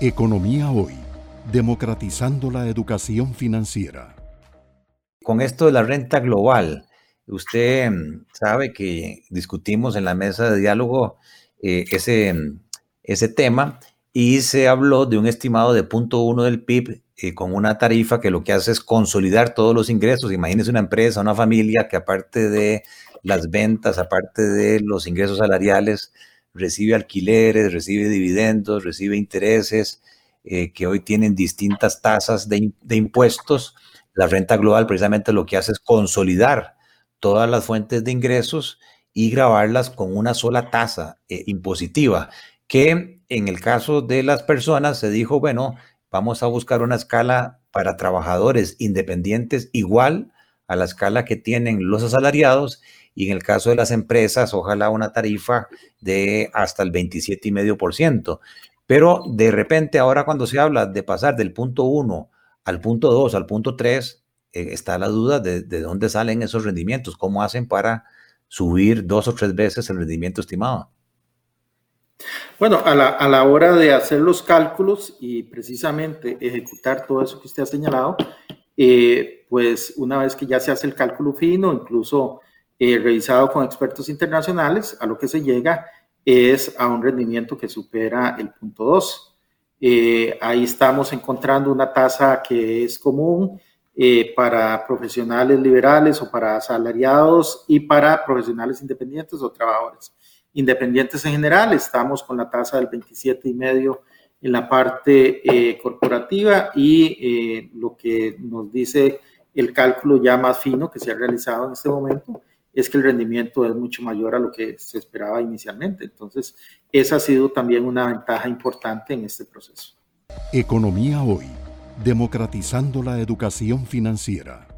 Economía Hoy, democratizando la educación financiera. Con esto de la renta global, usted mm, sabe que discutimos en la mesa de diálogo eh, ese, mm, ese tema y se habló de un estimado de 0.1 del PIB eh, con una tarifa que lo que hace es consolidar todos los ingresos. Imagínese una empresa, una familia que aparte de las ventas, aparte de los ingresos salariales, recibe alquileres, recibe dividendos, recibe intereses, eh, que hoy tienen distintas tasas de, impuestos. La renta global precisamente lo que hace es consolidar todas las fuentes de ingresos y grabarlas con una sola tasa eh, impositiva, que en el caso de las personas se dijo, bueno, vamos a buscar una escala para trabajadores independientes igual a la escala que tienen los asalariados y en el caso de las empresas, ojalá una tarifa de hasta el 27,5%. Pero de repente, ahora cuando se habla de pasar del punto 1 al punto 2, al punto 3, eh, está la duda de, de dónde salen esos rendimientos, cómo hacen para subir dos o tres veces el rendimiento estimado. Bueno, a la, a la, hora de hacer los cálculos y precisamente ejecutar todo eso que usted ha señalado, eh, pues una vez que ya se hace el cálculo fino, incluso eh, revisado con expertos internacionales, a lo que se llega es a un rendimiento que supera el punto 2. Eh, ahí estamos encontrando una tasa que es común eh, para profesionales liberales o para asalariados y para profesionales independientes o trabajadores independientes en general. Estamos con la tasa del 27,5 en la parte corporativa y lo que nos dice el cálculo ya más fino que se ha realizado en este momento es que el rendimiento es mucho mayor a lo que se esperaba inicialmente. Entonces, esa ha sido también una ventaja importante en este proceso. Economía hoy, democratizando la educación financiera.